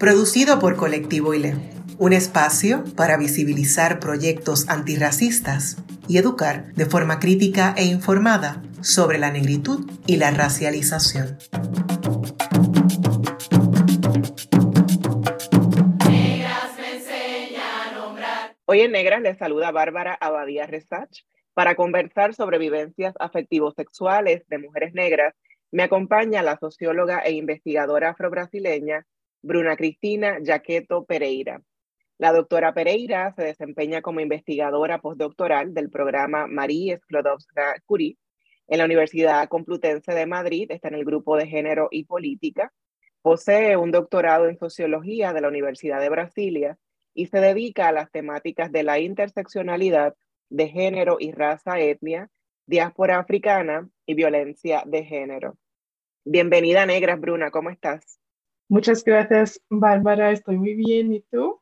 producido por Colectivo ILE, un espacio para visibilizar proyectos antirracistas y educar de forma crítica e informada sobre la negritud y la racialización. Hoy en Negras les saluda Bárbara Abadía Resach para conversar sobre vivencias afectivos sexuales de mujeres negras. Me acompaña la socióloga e investigadora afrobrasileña Bruna Cristina Jaqueto Pereira. La doctora Pereira se desempeña como investigadora postdoctoral del programa Marie Sklodowska-Curie en la Universidad Complutense de Madrid, está en el grupo de Género y Política. Posee un doctorado en Sociología de la Universidad de Brasilia y se dedica a las temáticas de la interseccionalidad de género y raza etnia, diáspora africana y violencia de género. Bienvenida, Negras Bruna, ¿cómo estás? Muchas gracias, Bárbara. Estoy muy bien. ¿Y tú?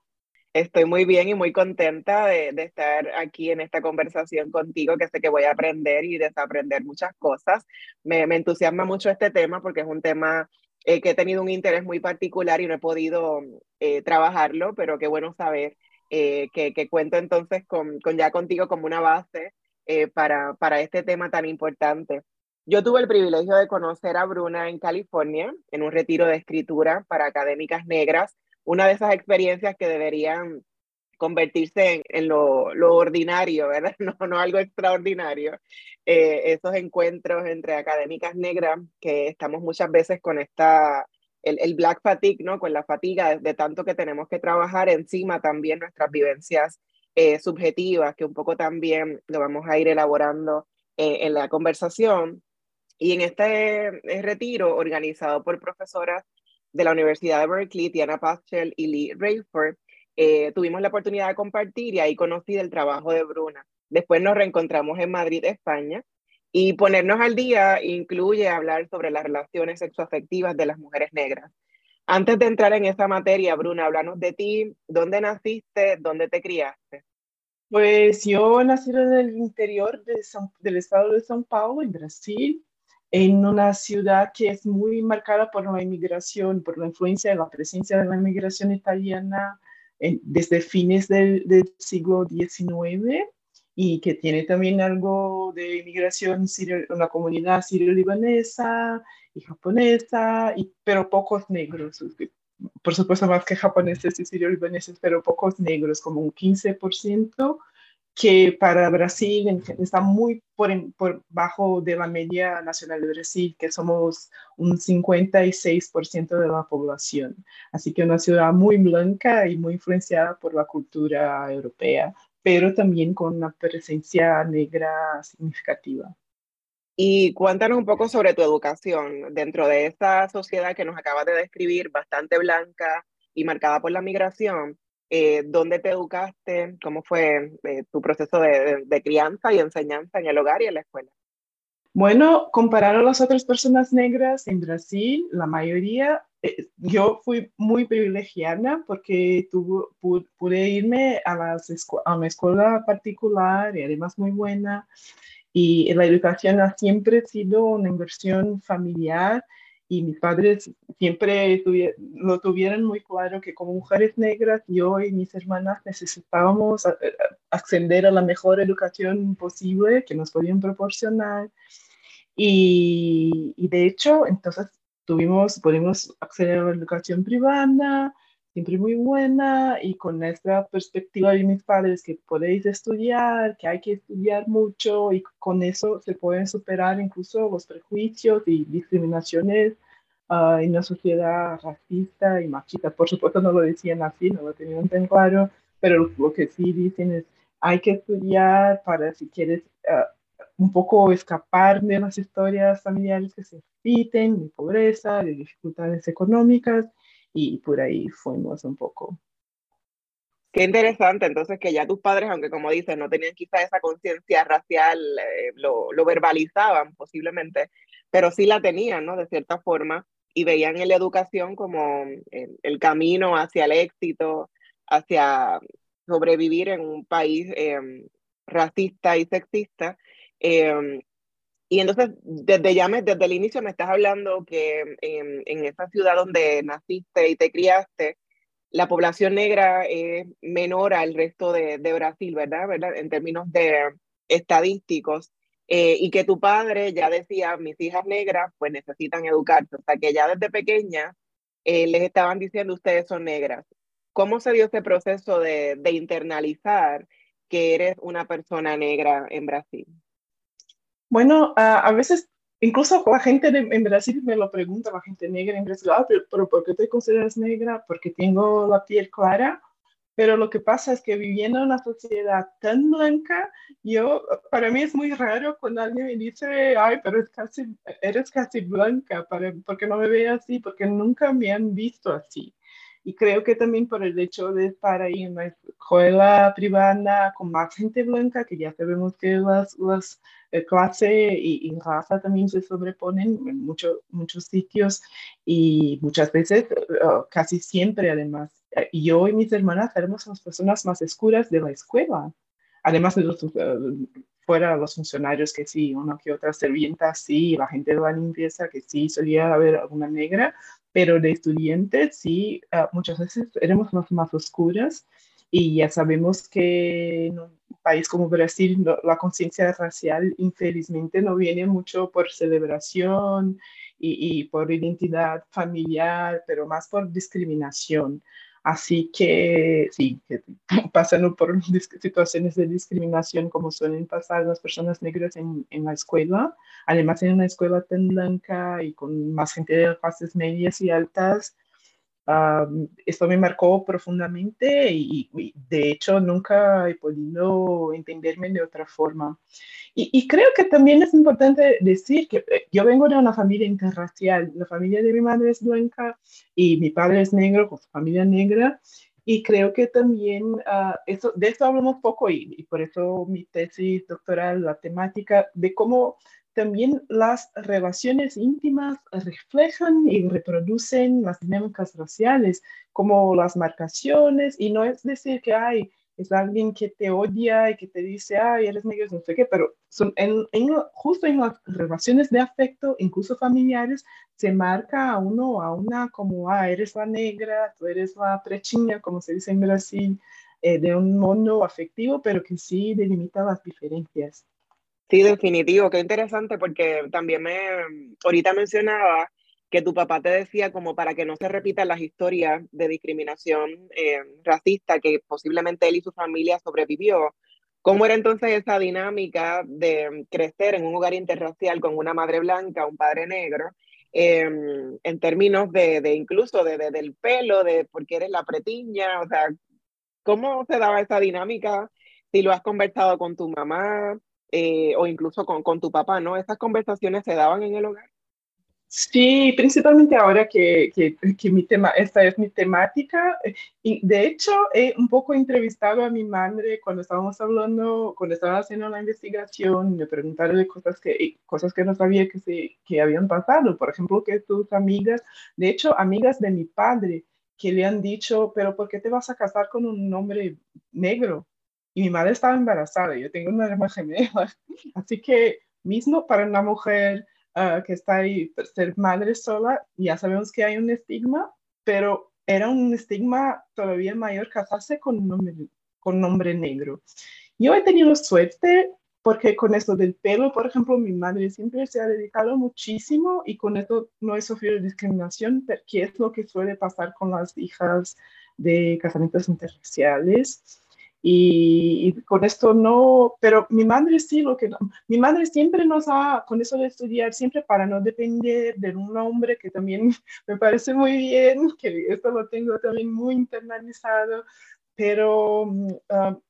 Estoy muy bien y muy contenta de, estar aquí en esta conversación contigo, que sé que voy a aprender y desaprender muchas cosas. Me, entusiasma mucho este tema porque es un tema eh, que he tenido un interés muy particular y no he podido eh, trabajarlo, pero qué bueno saber eh, que, cuento entonces con, con, ya contigo como una base para, para este tema tan importante. Yo tuve el privilegio de conocer a Bruna en California, en un retiro de escritura para académicas negras, una de esas experiencias que deberían convertirse en, lo, ordinario, ¿verdad? No, no algo extraordinario. Eh, esos encuentros entre académicas negras que estamos muchas veces con esta, el, black fatigue, ¿no? Con la fatiga de, tanto que tenemos que trabajar encima también nuestras vivencias eh, subjetivas, que un poco también lo vamos a ir elaborando eh, en la conversación. Y en este eh, retiro, organizado por profesoras de la Universidad de Berkeley, Tiana Paschel y Lee Rayford, eh, tuvimos la oportunidad de compartir y ahí conocí el trabajo de Bruna. Después nos reencontramos en Madrid, España, y ponernos al día incluye hablar sobre las relaciones sexoafectivas de las mujeres negras. Antes de entrar en esa materia, Bruna, háblanos de ti, dónde naciste, dónde te criaste. Pues yo nací en el interior de del estado de São Paulo, en Brasil, en una ciudad que es muy marcada por la inmigración, por la influencia de la presencia de la inmigración italiana desde fines del, siglo XIX y que tiene también algo de inmigración, una comunidad sirio-libanesa y japonesa, y, pero pocos negros. Por supuesto, más que japoneses y sirio-libaneses, pero pocos negros, como un 15% que para Brasil está muy por, por, bajo de la media nacional de Brasil, que somos un 56% de la población. Así que una ciudad muy blanca y muy influenciada por la cultura europea, pero también con una presencia negra significativa. Y cuéntanos un poco sobre tu educación dentro de esta sociedad que nos acabas de describir, bastante blanca y marcada por la migración. Eh, ¿Dónde te educaste? ¿Cómo fue eh, tu proceso de, crianza y enseñanza en el hogar y en la escuela? Bueno, comparado a las otras personas negras en Brasil, la mayoría, eh, yo fui muy privilegiada porque tuvo, pude irme a, las a una escuela particular y además muy buena. Y la educación ha siempre sido una inversión familiar y mis padres siempre lo tuvieron muy claro que como mujeres negras, yo y mis hermanas necesitábamos ascender a la mejor educación posible que nos podían proporcionar. Y, y de hecho, entonces tuvimos, pudimos acceder a la educación privada, siempre muy buena y con esta perspectiva de mis padres que podéis estudiar, que hay que estudiar mucho y con eso se pueden superar incluso los prejuicios y discriminaciones uh, en una sociedad racista y machista. Por supuesto no lo decían así, no lo tenían tan claro, pero lo que sí dicen es hay que estudiar para si quieres uh, un poco escapar de las historias familiares que se repiten, de pobreza, de dificultades económicas y por ahí fuimos un poco. Qué interesante, entonces que ya tus padres, aunque como dices, no tenían quizá esa conciencia racial, eh, lo, lo, verbalizaban posiblemente, pero sí la tenían, ¿no? De cierta forma, y veían en la educación como el, camino hacia el éxito, hacia sobrevivir en un país em, racista y sexista. Y entonces, desde ya desde el inicio me estás hablando que en, en esa ciudad donde naciste y te criaste, la población negra es menor al resto de, de Brasil, ¿verdad? ¿verdad? En términos de estadísticos. Eh, y que tu padre ya decía, mis hijas negras pues necesitan educarse, o sea que ya desde pequeña eh, les estaban diciendo ustedes son negras. ¿Cómo se dio ese proceso de, de internalizar que eres una persona negra en Brasil? Bueno, a veces incluso la gente en Brasil me lo pregunta, la gente negra en Brasil, ah, pero, pero, ¿por qué te consideras negra? Porque tengo la piel clara pero lo que pasa es que viviendo en una sociedad tan blanca, yo, para mí es muy raro cuando alguien me dice, ay, pero es casi, eres casi blanca, para, porque no me ve así, porque nunca me han visto así. Y creo que también por el hecho de estar ahí en una escuela privada con más gente blanca, que ya sabemos que las, las eh, clase y, y, raza también se sobreponen en mucho, muchos sitios y muchas veces, uh, casi siempre además, eh, yo y mis hermanas éramos las personas más oscuras de la escuela. Además de los, uh, fuera los funcionarios que sí, una que otra servienta sí, la gente de la limpieza que sí, solía haber alguna negra, pero de estudiantes sí, uh, muchas veces éramos más, más oscuras y ya sabemos que en un país como Brasil la conciencia racial infelizmente no viene mucho por celebración y, y por identidad familiar, pero más por discriminación. Así que sí, pasando por situaciones de discriminación como suelen pasar las personas negras en, en, la escuela, además en una escuela tan blanca y con más gente de clases medias y altas, esto me marcó profundamente y, de hecho nunca he podido entenderme de otra forma. Y, y, creo que también es importante decir que eh, yo vengo de una familia interracial. La familia de mi madre es blanca y mi padre es negro con su familia negra. Y creo que también uh, eso, de esto hablamos poco y, y por eso mi tesis doctoral, la temática de cómo también las relaciones íntimas reflejan y reproducen las dinámicas raciales, como las marcaciones, y no es decir que hay es alguien que te odia y que te dice, ay, eres negro, no sé qué, pero son en, justo en las relaciones de afecto, incluso familiares, se marca a uno a una como, ah, eres la negra, tú eres la prechina, como se dice en Brasil, eh, de un mundo afectivo, pero que sí delimita las diferencias. Sí, definitivo, qué interesante porque también me, ahorita mencionaba que tu papá te decía como para que no se repitan las historias de discriminación eh, racista que posiblemente él y su familia sobrevivió. ¿Cómo era entonces esa dinámica de crecer en un hogar interracial con una madre blanca, un padre negro, em, en términos de, de incluso de, de, del pelo, de porque eres la pretiña, o sea, ¿cómo se daba esa dinámica? Si lo has conversado con tu mamá, eh, o incluso con, con, tu papá, ¿no? ¿Esas conversaciones se daban en el hogar? Sí, principalmente ahora que, que, que, mi tema, esta es mi temática. Y de hecho, he un poco entrevistado a mi madre cuando estábamos hablando, cuando estaba haciendo la investigación, me preguntaron de cosas que, cosas que no sabía que, se, que habían pasado. Por ejemplo, que tus amigas, de hecho, amigas de mi padre, que le han dicho, pero ¿por qué te vas a casar con un hombre negro? Y mi madre estaba embarazada, yo tengo una hermana gemela, así que mismo para una mujer uh, que está ahí, ser madre sola, ya sabemos que hay un estigma, pero era un estigma todavía mayor casarse con un hombre, con un hombre negro. Yo he tenido suerte porque con esto del pelo, por ejemplo, mi madre siempre se ha dedicado muchísimo y con esto no he sufrido discriminación, porque es lo que suele pasar con las hijas de casamientos interraciales. Y, con esto no, pero mi madre sí, lo que mi madre siempre nos ha, con eso de estudiar, siempre para no depender de un hombre, que también me parece muy bien, que esto lo tengo también muy internalizado, pero uh,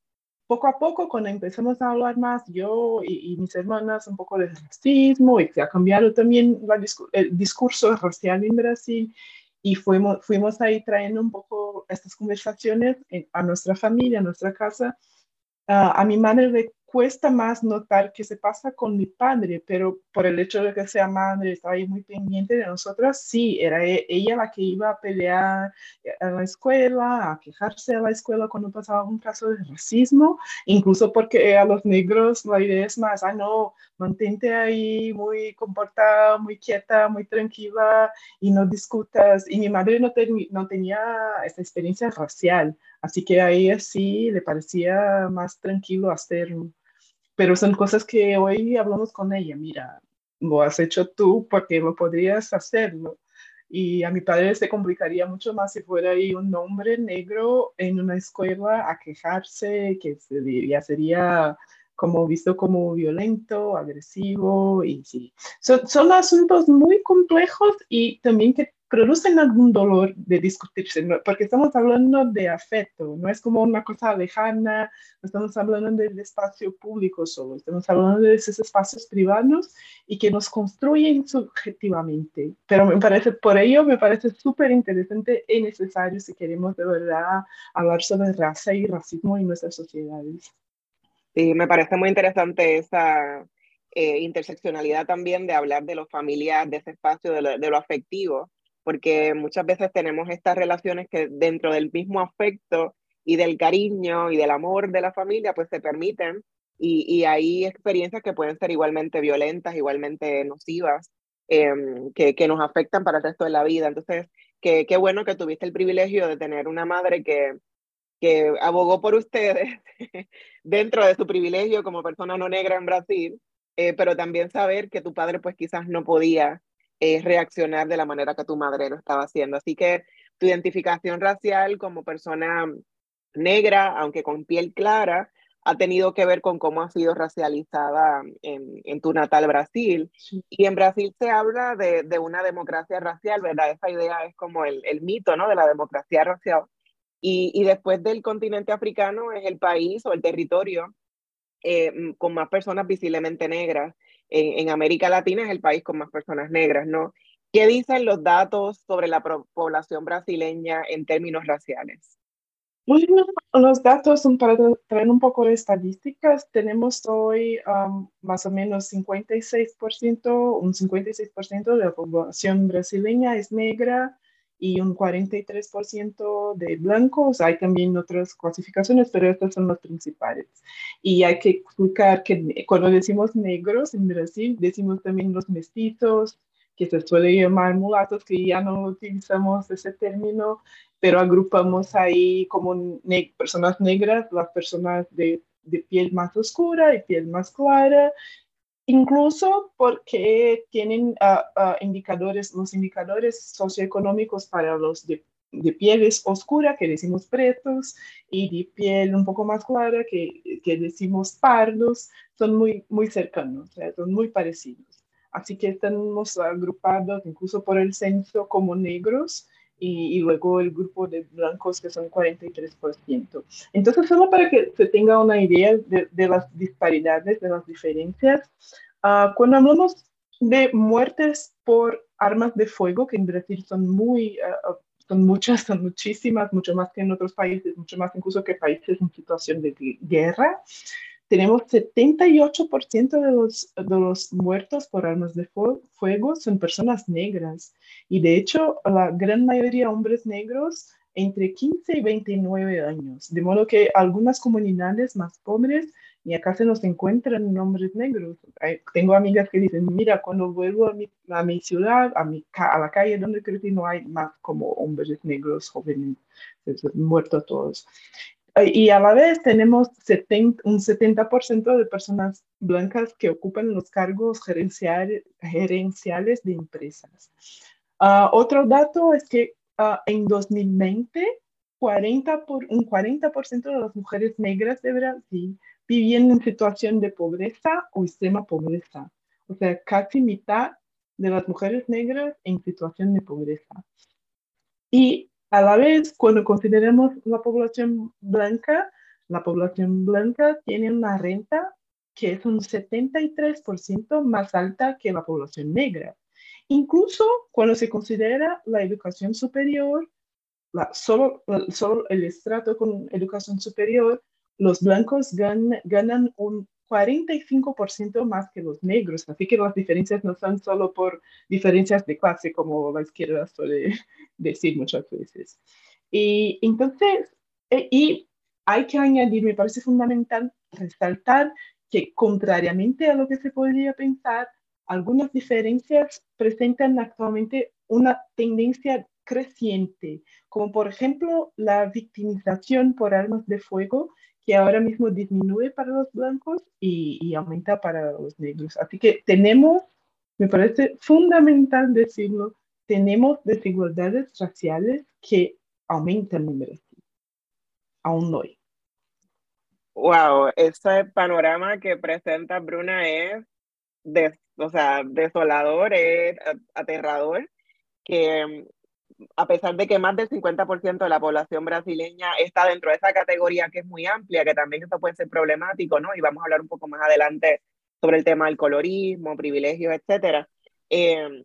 poco a poco, cuando empezamos a hablar más, yo y, y, mis hermanas, un poco de racismo, y que ha cambiado también la, el discurso racial en Brasil, y fuimos, fuimos ahí trayendo un poco estas conversaciones a nuestra familia, a nuestra casa. Uh, a mi madre le cuesta más notar qué se pasa con mi padre, pero por el hecho de que sea madre, estaba ahí muy pendiente de nosotras, sí, era e, ella la que iba a pelear a la escuela, a quejarse a la escuela cuando pasaba un caso de racismo, incluso porque a los negros la idea es más, ah, no, mantente ahí muy comportada, muy quieta, muy tranquila y no discutas. Y mi madre no, no tenía esa experiencia racial, así que a ella sí le parecía más tranquilo hacerlo pero son cosas que hoy hablamos con ella, mira, lo has hecho tú porque lo podrías hacerlo. Y a mi padre se complicaría mucho más si fuera ahí un hombre negro en una escuela a quejarse, que ya sería como visto como violento, agresivo, y sí. Son, son asuntos muy complejos y también que producen algún dolor de discutirse, porque estamos hablando de afecto, no es como una cosa lejana, no estamos hablando del espacio público solo, estamos hablando de esos espacios privados y que nos construyen subjetivamente. Pero me parece, por ello me parece súper interesante y necesario si queremos de verdad hablar sobre raza y racismo en nuestras sociedades. Sí, me parece muy interesante esa eh, interseccionalidad también de hablar de lo familiar, de ese espacio, de lo, afectivo porque muchas veces tenemos estas relaciones que dentro del mismo afecto y del cariño y del amor de la familia, pues se permiten y, y hay experiencias que pueden ser igualmente violentas, igualmente nocivas, em, que, que, nos afectan para el resto de la vida. Entonces, qué bueno que tuviste el privilegio de tener una madre que, que abogó por ustedes dentro de su privilegio como persona no negra en Brasil, eh, pero también saber que tu padre pues quizás no podía es reaccionar de la manera que tu madre lo estaba haciendo. Así que tu identificación racial como persona negra, aunque con piel clara, ha tenido que ver con cómo ha sido racializada en, en tu natal Brasil. Y en Brasil se habla de, de, una democracia racial, ¿verdad? Esa idea es como el, el mito, ¿no? De la democracia racial. Y, y, después del continente africano es el país o el territorio eh, con más personas visiblemente negras en, América Latina es el país con más personas negras, ¿no? ¿Qué dicen los datos sobre la población brasileña en términos raciales? Bueno, los datos son para traer un poco de estadísticas. Tenemos hoy um, más o menos 56%, un 56% de la población brasileña es negra, y un 43% de blancos. Hay también otras clasificaciones, pero estas son las principales. Y hay que explicar que cuando decimos negros en Brasil, decimos también los mestizos, que se suele llamar mulatos, que ya no utilizamos ese término, pero agrupamos ahí como personas negras, las personas de, de piel más oscura y piel más clara, incluso porque tienen uh, uh, indicadores, los indicadores socioeconómicos para los de, de, pieles oscura, que decimos pretos, y de piel un poco más clara, que, que decimos pardos, son muy, muy cercanos, son muy parecidos. Así que estamos agrupados incluso por el censo como negros, y, y, luego el grupo de blancos que son 43%. Entonces, solo para que se tenga una idea de, de las disparidades, de las diferencias, uh, cuando hablamos de muertes por armas de fuego, que en Brasil son muy, uh, son muchas, son muchísimas, mucho más que en otros países, mucho más incluso que países en situación de guerra, tenemos 78% de los, de los muertos por armas de fuego son personas negras. Y de hecho, la gran mayoría hombres negros entre 15 y 29 años. De modo que algunas comunidades más pobres y acá se nos encuentran hombres negros. Tengo amigas que dicen, mira, cuando vuelvo a mi, a mi ciudad, a, mi, a la calle donde crecí, no hay más como hombres negros jóvenes, muertos todos. Y a la vez tenemos 70, un 70% de personas blancas que ocupan los cargos gerenciales de empresas. Uh, otro dato es que uh, en 2020, 40 por, un 40% de las mujeres negras de Brasil vivían en situación de pobreza o extrema pobreza. O sea, casi mitad de las mujeres negras en situación de pobreza. Y a la vez, cuando consideramos la población blanca, la población blanca tiene una renta que es un 73% más alta que la población negra. Incluso cuando se considera la educación superior, la, solo, solo el estrato con educación superior, los blancos ganan un 45% más que los negros. Así que las diferencias no son solo por diferencias de clase, como la izquierda suele decir muchas veces. Y entonces, eh, y hay que añadir, me parece fundamental resaltar que contrariamente a lo que se podría pensar, algunas diferencias presentan actualmente una tendencia creciente, como por ejemplo la victimización por armas de fuego, que ahora mismo disminuye para los blancos y, aumenta para los negros. Así que tenemos, me parece fundamental decirlo, tenemos desigualdades raciales que aumentan en Brasil, aún hoy. Wow, ese panorama que presenta Bruna es o sea, desolador, es aterrador, que a pesar de que más del 50% de la población brasileña está dentro de esa categoría que es muy amplia, que también esto puede ser problemático, ¿no? Y vamos a hablar un poco más adelante sobre el tema del colorismo, privilegios, etcétera. Eh,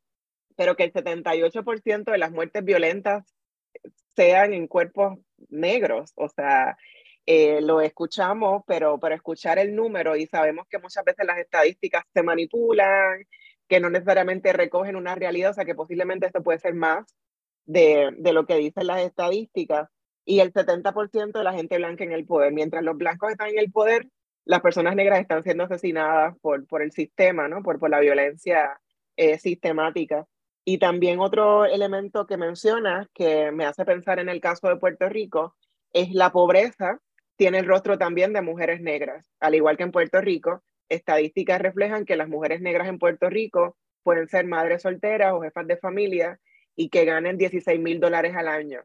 pero que el 78% de las muertes violentas sean en cuerpos negros, o sea, eh, lo escuchamos, pero, pero escuchar el número y sabemos que muchas veces las estadísticas se manipulan, que no necesariamente recogen una realidad, o sea que posiblemente esto puede ser más de, de lo que dicen las estadísticas, y el 70% de la gente blanca en el poder. Mientras los blancos están en el poder, las personas negras están siendo asesinadas por, por el sistema, ¿no? por, por la violencia eh, sistemática. Y también otro elemento que mencionas que me hace pensar en el caso de Puerto Rico es la pobreza tiene el rostro también de mujeres negras. Al igual que en Puerto Rico, estadísticas reflejan que las mujeres negras en Puerto Rico pueden ser madres solteras o jefas de familia y que ganen 16 mil dólares al año.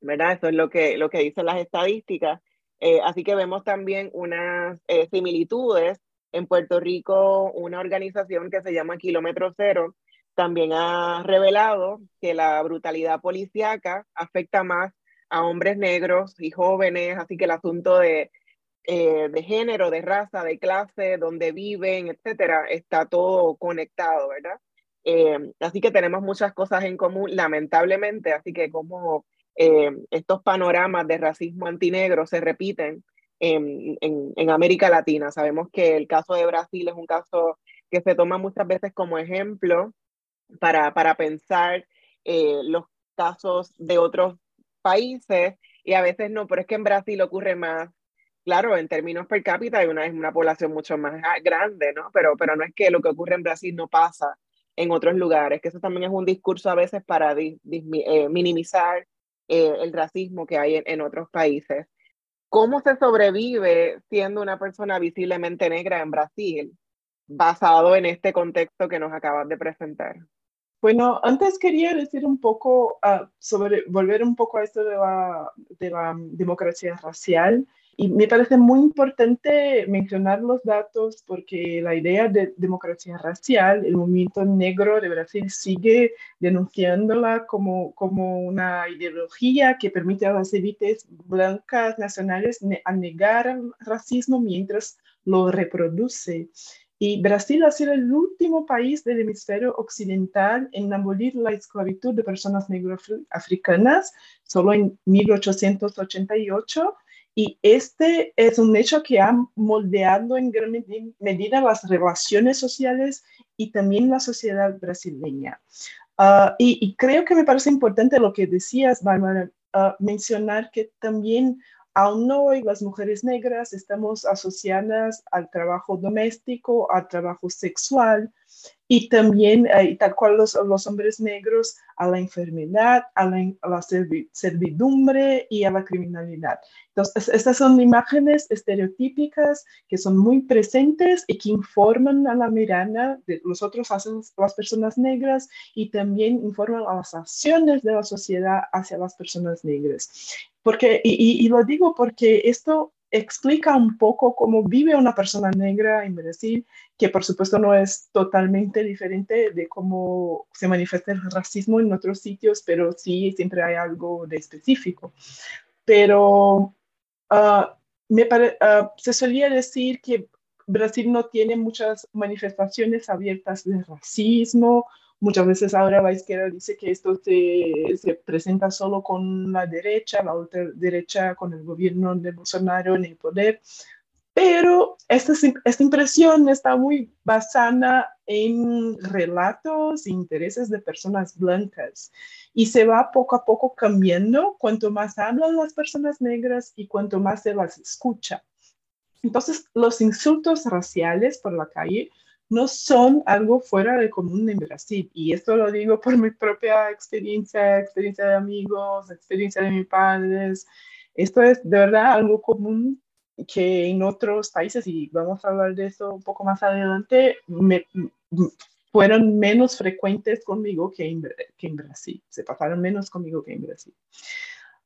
¿Verdad? Eso es lo que, lo que dicen las estadísticas. Eh, así que vemos también unas eh, similitudes. En Puerto Rico, una organización que se llama Kilómetro Cero también ha revelado que la brutalidad policíaca afecta más a hombres negros y jóvenes, así que el asunto de, eh, de género, de raza, de clase, donde viven, etcétera, está todo conectado, ¿verdad? Eh, así que tenemos muchas cosas en común, lamentablemente, así que como eh, estos panoramas de racismo antinegro se repiten en, en, América Latina. Sabemos que el caso de Brasil es un caso que se toma muchas veces como ejemplo para, para pensar eh, los casos de otros países y a veces no, pero es que en Brasil ocurre más. Claro, en términos per cápita hay una, una población mucho más grande, ¿no? Pero, pero no es que lo que ocurre en Brasil no pasa en otros lugares, que eso también es un discurso a veces para eh, minimizar eh, el racismo que hay en, otros países. ¿Cómo se sobrevive siendo una persona visiblemente negra en Brasil, basado en este contexto que nos acabas de presentar? Bueno, antes quería decir un poco ah, sobre, volver un poco a esto de la, de la democracia racial. Y me parece muy importante mencionar los datos porque la idea de democracia racial, el movimiento negro de Brasil sigue denunciándola como, como una ideología que permite a las élites blancas nacionales negar el racismo mientras lo reproduce. Y Brasil ha sido el último país del hemisferio occidental en abolir la esclavitud de personas negro-africanas, solo en 1888 y este es un hecho que ha moldeado en gran medida las relaciones sociales y también la sociedad brasileña. Ah, y, creo que me parece importante lo que decías, Bárbara, uh, mencionar que también aún hoy las mujeres negras estamos asociadas al trabajo doméstico, al trabajo sexual, y también, eh, tal cual los, hombres negros, a la enfermedad, a la, servidumbre y a la criminalidad. Entonces, estas son imágenes estereotípicas que son muy presentes y que informan a la mirada de los otros las personas negras y también informan a las acciones de la sociedad hacia las personas negras. Porque, y, y lo digo porque esto explica un poco cómo vive una persona negra en Brasil, que por supuesto no es totalmente diferente de cómo se manifiesta el racismo en otros sitios, pero sí siempre hay algo de específico. Pero ah, me uh, se solía decir que Brasil no tiene muchas manifestaciones abiertas de racismo Muchas veces ahora la izquierda dice que esto se, se presenta solo con la derecha, la otra derecha con el gobierno de Bolsonaro en el poder, pero esta, esta impresión está muy basada en relatos e intereses de personas blancas. Y se va poco a poco cambiando. Cuanto más hablan las personas negras y cuanto más se las escucha. Entonces, los insultos raciales por la calle no son algo fuera de común en Brasil. Y esto lo digo por mi propia experiencia, experiencia de amigos, experiencia de mis padres. Esto es de verdad algo común que en otros países, y vamos a hablar de eso un poco más adelante, fueron menos frecuentes conmigo que en, que en Brasil. Se pasaron menos conmigo que en Brasil.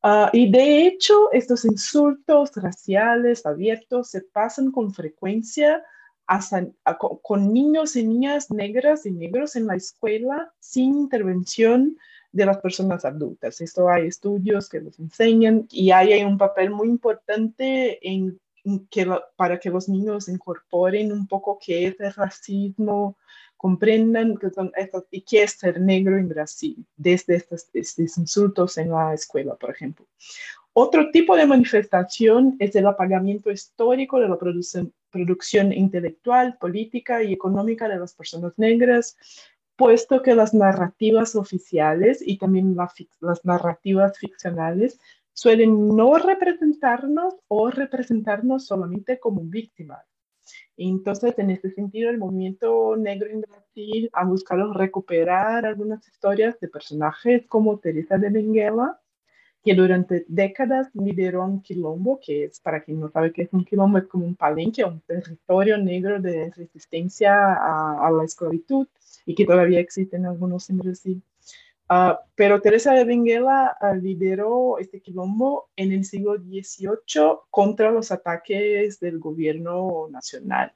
Ah, y de hecho, estos insultos raciales abiertos se pasan con frecuencia con niños y niñas negras y negros en la escuela sin intervención de las personas adultas. Esto hay estudios que los enseñan y hay un papel muy importante en, que para que los niños incorporen un poco qué es el racismo, comprendan que son estas, y qué es ser negro en Brasil, desde estos, estos insultos en la escuela, por ejemplo. Otro tipo de manifestación es el apagamiento histórico de la producción, producción intelectual, política y económica de las personas negras, puesto que las narrativas oficiales y también las narrativas ficcionales suelen no representarnos o representarnos solamente como víctimas. Entonces, en este sentido, el movimiento negro en Brasil ha buscado recuperar algunas historias de personajes como Teresa de Benguela, que durante décadas lideró un quilombo, que es, para quien no sabe qué es un quilombo, es como un palenque, un territorio negro de resistencia a, la esclavitud y que todavía existen algunos en Brasil. Uh, pero Teresa de Benguela uh, lideró este quilombo en el siglo XVIII contra los ataques del gobierno nacional.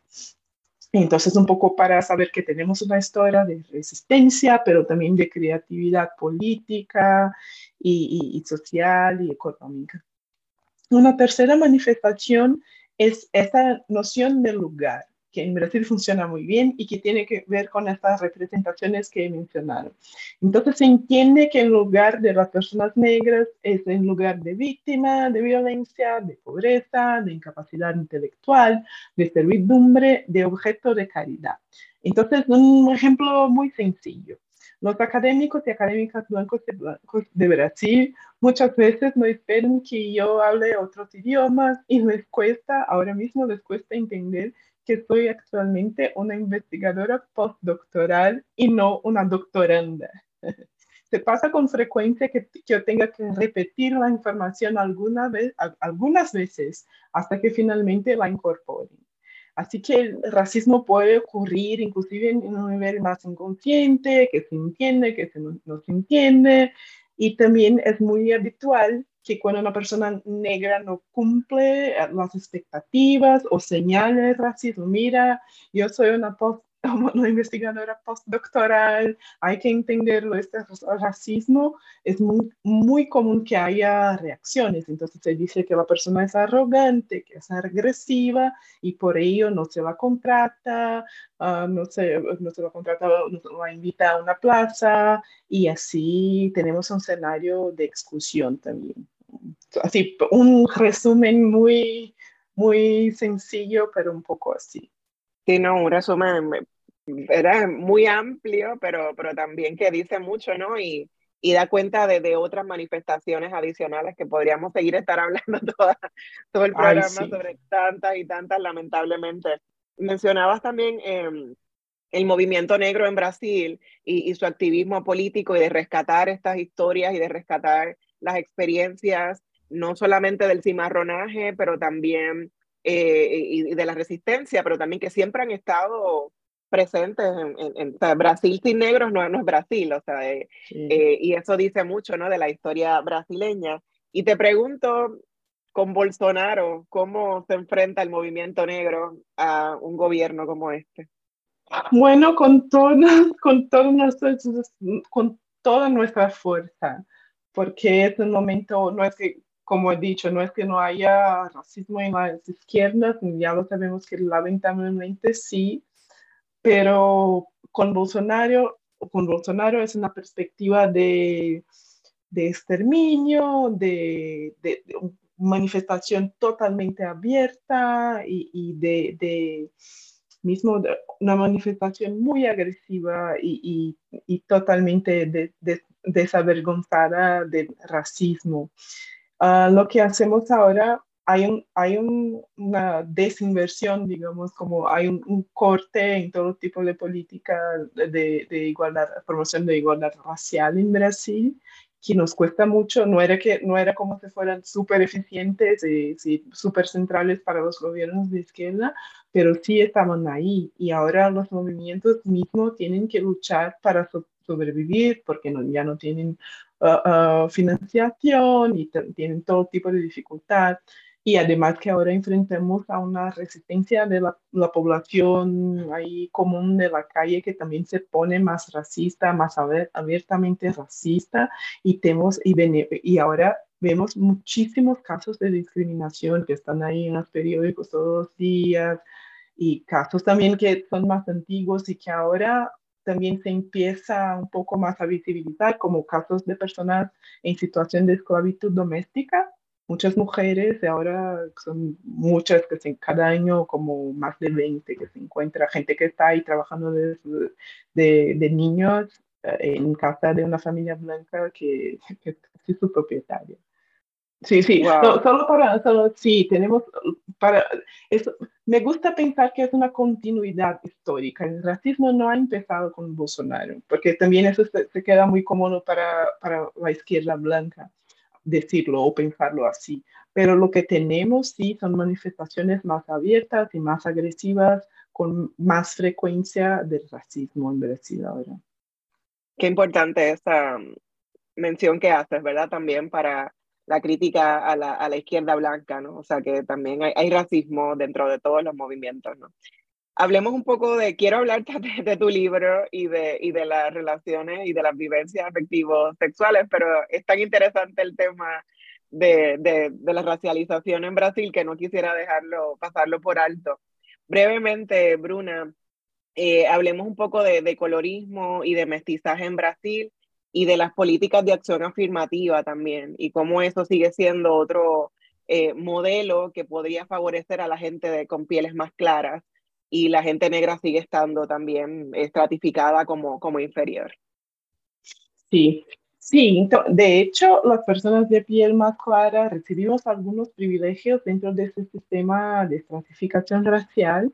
Entonces, un poco para saber que tenemos una historia de resistencia, pero también de creatividad política y, social y económica. Una tercera manifestación es esta noción de lugar que en Brasil funciona muy bien y que tiene que ver con estas representaciones que he mencionado. Entonces se entiende que el lugar de las personas negras es en lugar de víctima de violencia, de pobreza, de incapacidad intelectual, de servidumbre, de objeto de caridad. Entonces, un ejemplo muy sencillo. Los académicos y académicas blancos de, blancos de Brasil muchas veces no esperan que yo hable otros idiomas y les cuesta, ahora mismo les cuesta entender que soy actualmente una investigadora postdoctoral y no una doctoranda. Se pasa con frecuencia que, yo tenga que repetir la información alguna vez, algunas veces hasta que finalmente la incorporen. Así que el racismo puede ocurrir inclusive en un nivel más inconsciente, que se entiende, que se no, no se entiende, y también es muy habitual que cuando una persona negra no cumple las expectativas o señales racismo, mira, yo soy una post una investigadora postdoctoral, hay que entenderlo, este racismo es muy, muy común que haya reacciones, entonces se dice que la persona es arrogante, que es agresiva y por ello no se la contrata, uh, no, se, no se la contrata, no la invita a una plaza y así tenemos un escenario de exclusión también. Así, un resumen muy, muy sencillo, pero un poco así. Sí, no, un resumen era muy amplio, pero, pero también que dice mucho, ¿no? Y, y da cuenta de, de, otras manifestaciones adicionales que podríamos seguir estar hablando toda, todo el programa sobre tantas y tantas, lamentablemente. Mencionabas también eh, el movimiento negro en Brasil y, y, su activismo político y de rescatar estas historias y de rescatar las experiencias, no solamente del cimarronaje, pero también eh, y de la resistencia, pero también que siempre han estado presentes en, Brasil sin negros no, no, es Brasil, o sea, eh, eh, y eso dice mucho, ¿no? De la historia brasileña. Y te pregunto, con Bolsonaro, ¿cómo se enfrenta el movimiento negro a un gobierno como este? Bueno, con toda, con, todo nuestro, con toda nuestra fuerza, porque es un momento, no es que, como he dicho, no es que no haya racismo en las izquierdas, ya lo sabemos que lamentablemente sí, pero con Bolsonaro con Bolsonaro es una perspectiva de, de exterminio, de, de, manifestación totalmente abierta y, y de, de, mismo una manifestación muy agresiva y, y, y totalmente desavergonzada del racismo. Uh, lo que hacemos ahora hay, un, hay un, una desinversión, digamos, como hay un, un, corte en todo tipo de política de, de, igualdad, promoción de igualdad racial en Brasil, que nos cuesta mucho, no era, que, no era como si fueran súper eficientes y, y súper centrales para los gobiernos de izquierda, pero sí estaban ahí. Y ahora los movimientos mismos tienen que luchar para so sobrevivir porque no, ya no tienen uh, financiación y tienen todo tipo de dificultad. Y además que ahora enfrentamos a una resistencia de la, la, población ahí común de la calle que también se pone más racista, más abiertamente racista. Y, tenemos, y, y ahora vemos muchísimos casos de discriminación que están ahí en los periódicos todos los días. Y casos también que son más antiguos y que ahora también se empieza un poco más a visibilizar como casos de personas en situación de esclavitud doméstica muchas mujeres, ahora son muchas que se, cada año como más de 20 que se encuentra, gente que está ahí trabajando de, de niños eh, en casa de una familia blanca que, que es su propietaria. Sí, sí, wow. solo para, solo, sí, tenemos, para, eso, me gusta pensar que es una continuidad histórica. El racismo no ha empezado con Bolsonaro, porque también eso se, se queda muy cómodo para, para la izquierda blanca decirlo o pensarlo así. Pero lo que tenemos sí son manifestaciones más abiertas y más agresivas con más frecuencia del racismo en Brasil ahora. Qué importante esa mención que haces, ¿verdad? También para la crítica a la, a la izquierda blanca, ¿no? O sea, que también hay, racismo dentro de todos los movimientos, ¿no? hablemos un poco de, quiero hablar de, tu libro y de, y de las relaciones y de las vivencias afectivos sexuales, pero es tan interesante el tema de, de, de, la racialización en Brasil que no quisiera dejarlo, pasarlo por alto. Brevemente, Bruna, eh, hablemos un poco de colorismo y de mestizaje en Brasil y de las políticas de acción afirmativa también y cómo eso sigue siendo otro eh, modelo que podría favorecer a la gente de, con pieles más claras y la gente negra sigue estando también estratificada como, como inferior. Sí, sí, de hecho las personas de piel más clara recibimos algunos privilegios dentro de este sistema de estratificación racial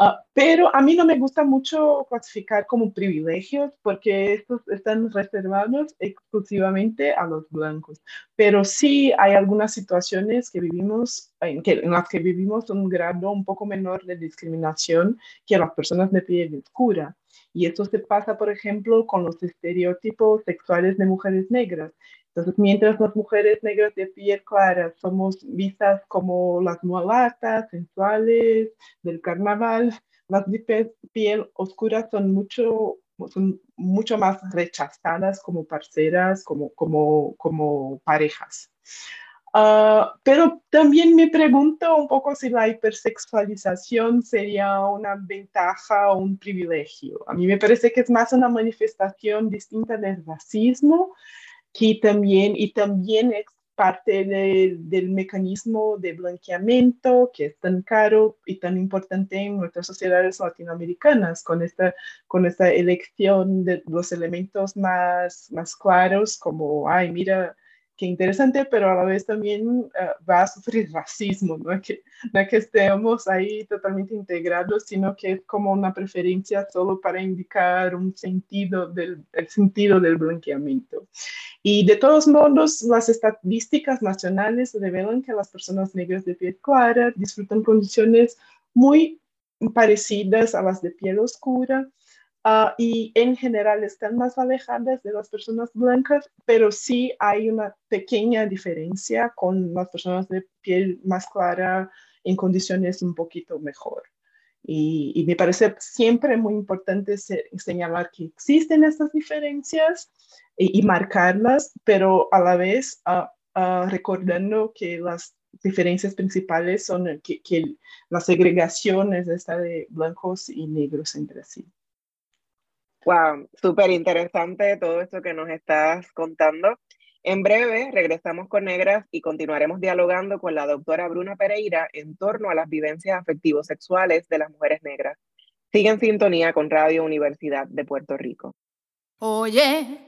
Uh, pero a mí no me gusta mucho clasificar como privilegios porque estos están reservados exclusivamente a los blancos. Pero sí hay algunas situaciones que vivimos, en, las que vivimos un grado un poco menor de discriminación que las personas de piel oscura. Y esto se pasa, por ejemplo, con los estereotipos sexuales de mujeres negras. Entonces, mientras las mujeres negras de piel clara somos vistas como las mulatas, sensuales, del carnaval, las de piel oscura son mucho, son mucho más rechazadas como parceras, como, como, como parejas. Uh, pero también me pregunto un poco si la hipersexualización sería una ventaja o un privilegio. A mí me parece que es más una manifestación distinta del racismo que también, y también es parte de, del mecanismo de blanqueamiento que es tan caro y tan importante en nuestras sociedades latinoamericanas, con esta, con esta elección de los elementos más, más claros, como, ay, mira, qué interesante, pero a la vez también uh, va a sufrir racismo, no que, no que estemos ahí totalmente integrados, sino que es como una preferencia solo para indicar un sentido del el sentido del blanqueamiento. Y de todos modos, las estadísticas nacionales revelan que las personas negras de piel clara disfrutan condiciones muy parecidas a las de piel oscura, Uh, y en general están más alejadas de las personas blancas, pero sí hay una pequeña diferencia con las personas de piel más clara en condiciones un poquito mejor. Y, y me parece siempre muy importante señalar que existen estas diferencias y, y marcarlas, pero a la vez uh, uh, recordando que las diferencias principales son que, que la segregación es esta de blancos y negros en Brasil. Wow, súper interesante todo esto que nos estás contando. En breve regresamos con Negras y continuaremos dialogando con la doctora Bruna Pereira en torno a las vivencias afectivos sexuales de las mujeres negras. Sigue en sintonía con Radio Universidad de Puerto Rico. Oye.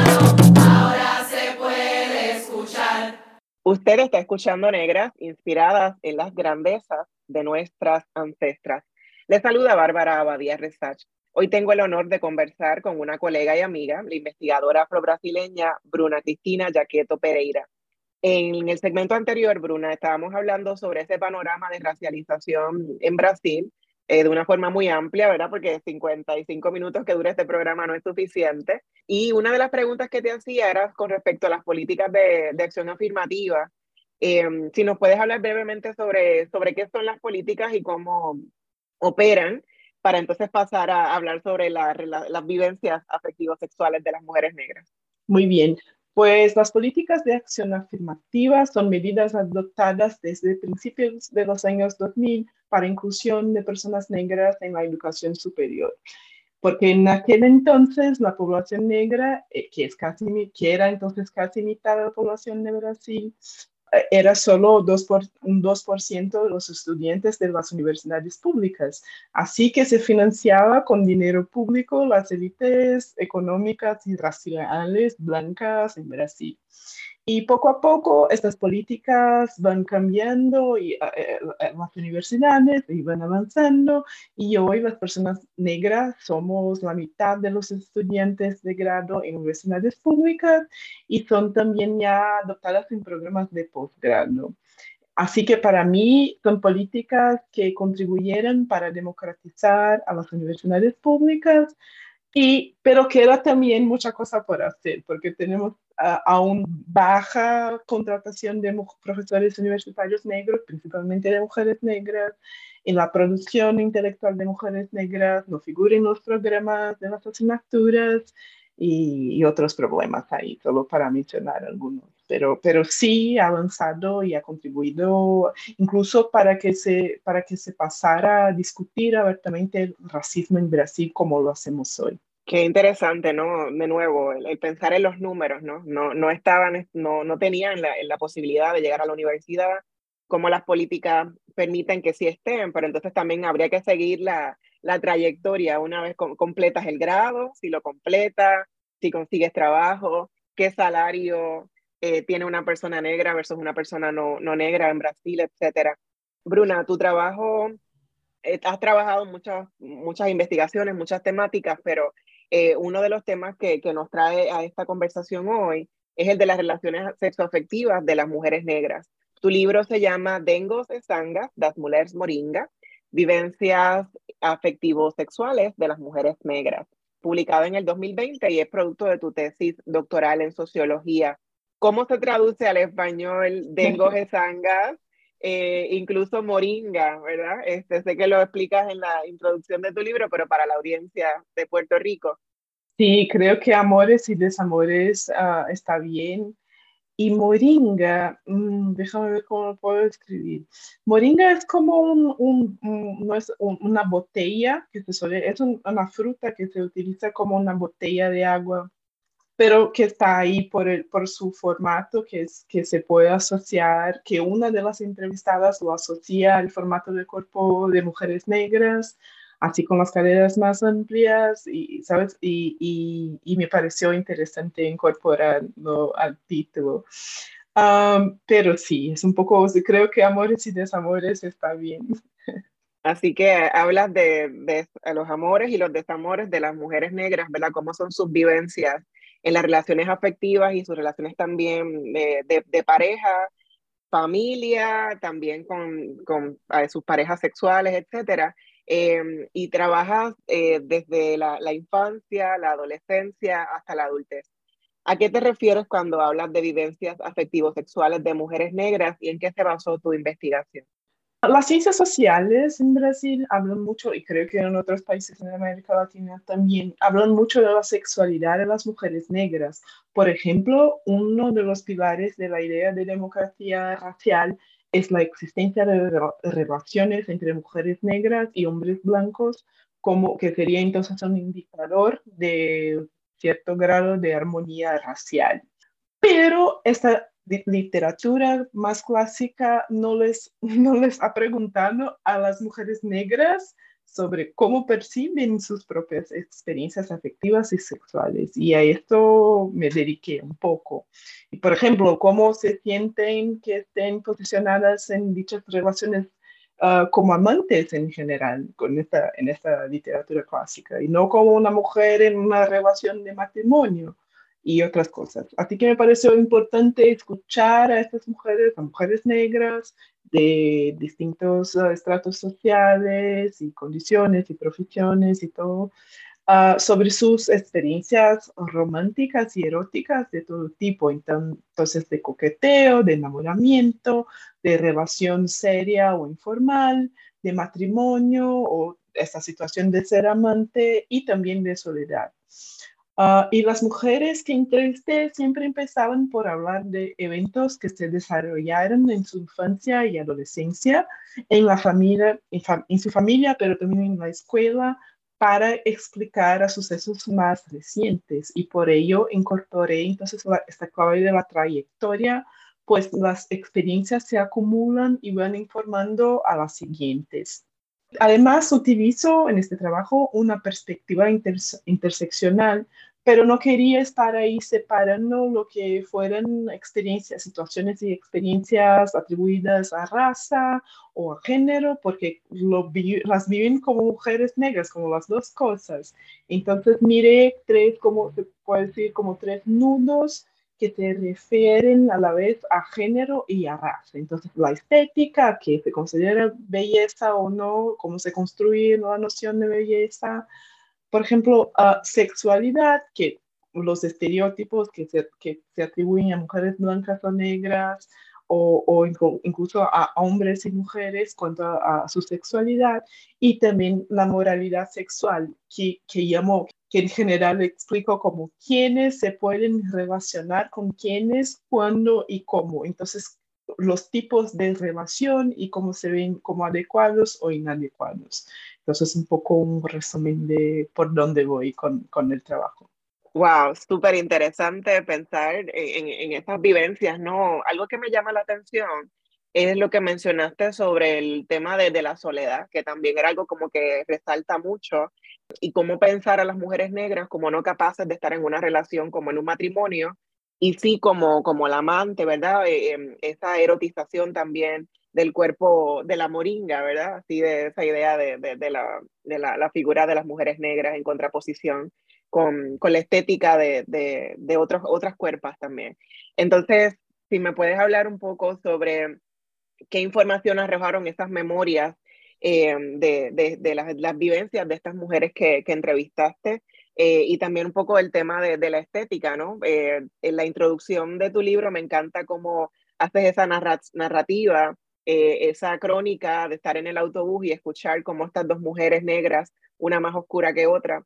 Usted está escuchando Negras, inspiradas en las grandezas de nuestras ancestras. Le saluda Bárbara Abadía Resach. Hoy tengo el honor de conversar con una colega y amiga, la investigadora afro-brasileña Bruna Cristina Jaqueto Pereira. En el segmento anterior, Bruna, estábamos hablando sobre ese panorama de racialización en Brasil eh, de una forma muy amplia, ¿verdad? Porque 55 minutos que dura este programa no es suficiente. Y una de las preguntas que te hacía era con respecto a las políticas de, de acción afirmativa. Em, si nos puedes hablar brevemente sobre, sobre qué son las políticas y cómo operan, para entonces pasar a hablar sobre las vivencias afectivos sexuales de las mujeres negras. Muy bien. Pues las políticas de acción afirmativa son medidas adoptadas desde principios de los años 2000 para inclusión de personas negras en la educación superior. Porque en aquel entonces la población negra, eh, que, es casi, que era entonces casi mitad de la población de Brasil, era solo 2 por, un 2% de los estudiantes de las universidades públicas. Así que se financiaba con dinero público las élites económicas y raciales blancas en Brasil. Y poco a poco estas políticas van cambiando y eh, eh, las universidades van avanzando y hoy las personas negras somos la mitad de los estudiantes de grado en universidades públicas y son también ya adoptadas en programas de posgrado. Así que para mí son políticas que contribuyeron para democratizar a las universidades públicas, y, pero queda también mucha cosa por hacer, porque tenemos aún baja contratación de profesores universitarios negros, principalmente de mujeres negras, en la producción intelectual de mujeres negras, no figuran los programas de las asignaturas y, otros problemas ahí, solo para mencionar algunos. Pero, pero sí ha avanzado y ha contribuido incluso para que, se, para que se pasara a discutir abiertamente el racismo en Brasil como lo hacemos hoy. Qué interesante, ¿no? De nuevo, el, pensar en los números, ¿no? No, no estaban, no, no tenían la, la, posibilidad de llegar a la universidad, como las políticas permiten que sí estén, pero entonces también habría que seguir la, la trayectoria una vez completas el grado, si lo completas, si consigues trabajo, qué salario eh, tiene una persona negra versus una persona no, no negra en Brasil, etcétera. Bruna, tu trabajo, eh, has trabajado muchas, muchas investigaciones, muchas temáticas, pero eh, uno de los temas que, que, nos trae a esta conversación hoy es el de las relaciones sexoafectivas de las mujeres negras. Tu libro se llama Dengos de Sangas, das Mulheres Moringa, vivencias afectivos sexuales de las mujeres negras, publicado en el 2020 y es producto de tu tesis doctoral en sociología. ¿Cómo se traduce al español Dengos de Sangas? Eh, incluso moringa, ¿verdad? Este, sé que lo explicas en la introducción de tu libro, pero para la audiencia de Puerto Rico. Sí, creo que amores y desamores uh, está bien. Y moringa, mmm, déjame ver cómo lo puedo escribir. Moringa es como un, un, un, no es una botella, que se suele, es una fruta que se utiliza como una botella de agua pero que está ahí por, el, por su formato, que, es, que se puede asociar, que una de las entrevistadas lo asocia al formato del cuerpo de mujeres negras, así con las caderas más amplias, y, ¿sabes? Y, y, y me pareció interesante incorporarlo al título. pero sí, es un poco, creo que amores y desamores está bien. Así que hablas de, de, los amores y los desamores de las mujeres negras, ¿verdad? ¿Cómo son sus vivencias en las relaciones afectivas y sus relaciones también de, de, pareja, familia, también con, con sus parejas sexuales, etcétera. em, y trabajas eh, desde la, la, infancia, la adolescencia hasta la adultez. ¿A qué te refieres cuando hablas de vivencias afectivos sexuales de mujeres negras y en qué se basó tu investigación? Las ciencias sociales en Brasil hablan mucho, y creo que en otros países en América Latina también, hablan mucho de la sexualidad de las mujeres negras. Por ejemplo, uno de los pilares de la idea de democracia racial es la existencia de relaciones entre mujeres negras y hombres blancos, como que sería entonces un indicador de cierto grado de armonía racial. Pero esta literatura más clásica no les, no les ha preguntado a las mujeres negras sobre cómo perciben sus propias experiencias afectivas y sexuales. Y a esto me dediqué un poco. Y, por ejemplo, cómo se sienten que estén posicionadas en dichas relaciones uh, como amantes en general con esta, en esta literatura clásica y no como una mujer en una relación de matrimonio y otras cosas. Así que me pareció importante escuchar a estas mujeres, a mujeres negras de distintos estratos sociales y condiciones y profesiones y todo, uh, sobre sus experiencias románticas y eróticas de todo tipo, entonces de coqueteo, de enamoramiento, de relación seria o informal, de matrimonio o esta situación de ser amante y también de soledad. Ah, y las mujeres que entrevisté siempre empezaban por hablar de eventos que se desarrollaron en su infancia y adolescencia, en la familia, en, su familia, pero también en la escuela, para explicar a sucesos más recientes. Y por ello incorporé entonces esta clave de la trayectoria, pues las experiencias se acumulan y van informando a las siguientes. Además, utilizo en este trabajo una perspectiva interseccional, pero no quería estar ahí separando lo que fueran experiencias, situaciones y experiencias atribuidas a raza o a género, porque las viven como mujeres negras, como las dos cosas. Entonces miré tres, como se puede decir, como tres nudos que se refieren a la vez a género y a raza. Entonces, la estética, que se considera belleza o no, cómo se construye la noción de belleza. Por ejemplo, a sexualidad, que los estereotipos que se, que se atribuyen a mujeres blancas o negras, o, o incluso a hombres y mujeres cuanto a, su sexualidad, y también la moralidad sexual, que, que llamó, que en general explico como quiénes se pueden relacionar con quiénes, cuándo y cómo. Entonces, los tipos de relación y cómo se ven como adecuados o inadecuados. Entonces, un poco un resumen de por dónde voy con, con el trabajo. Wow, súper interesante pensar en, en, estas vivencias, ¿no? Algo que me llama la atención es lo que mencionaste sobre el tema de, de, la soledad, que también era algo como que resalta mucho, y cómo pensar a las mujeres negras como no capaces de estar en una relación como en un matrimonio, y sí como, como la amante, ¿verdad? Eh, em, esa erotización también del cuerpo de la moringa, ¿verdad? Así de esa idea de, la, de la, figura de las mujeres negras en contraposición con, con la estética de, otros, otras cuerpos también. Entonces, si me puedes hablar un poco sobre qué información arrojaron esas memorias eh, de, las, las, vivencias de estas mujeres que, que entrevistaste eh, y también un poco el tema de, la estética, ¿no? Eh, en la introducción de tu libro me encanta cómo haces esa narrativa, esa crónica de estar en el autobús y escuchar cómo estas dos mujeres negras, una más oscura que otra,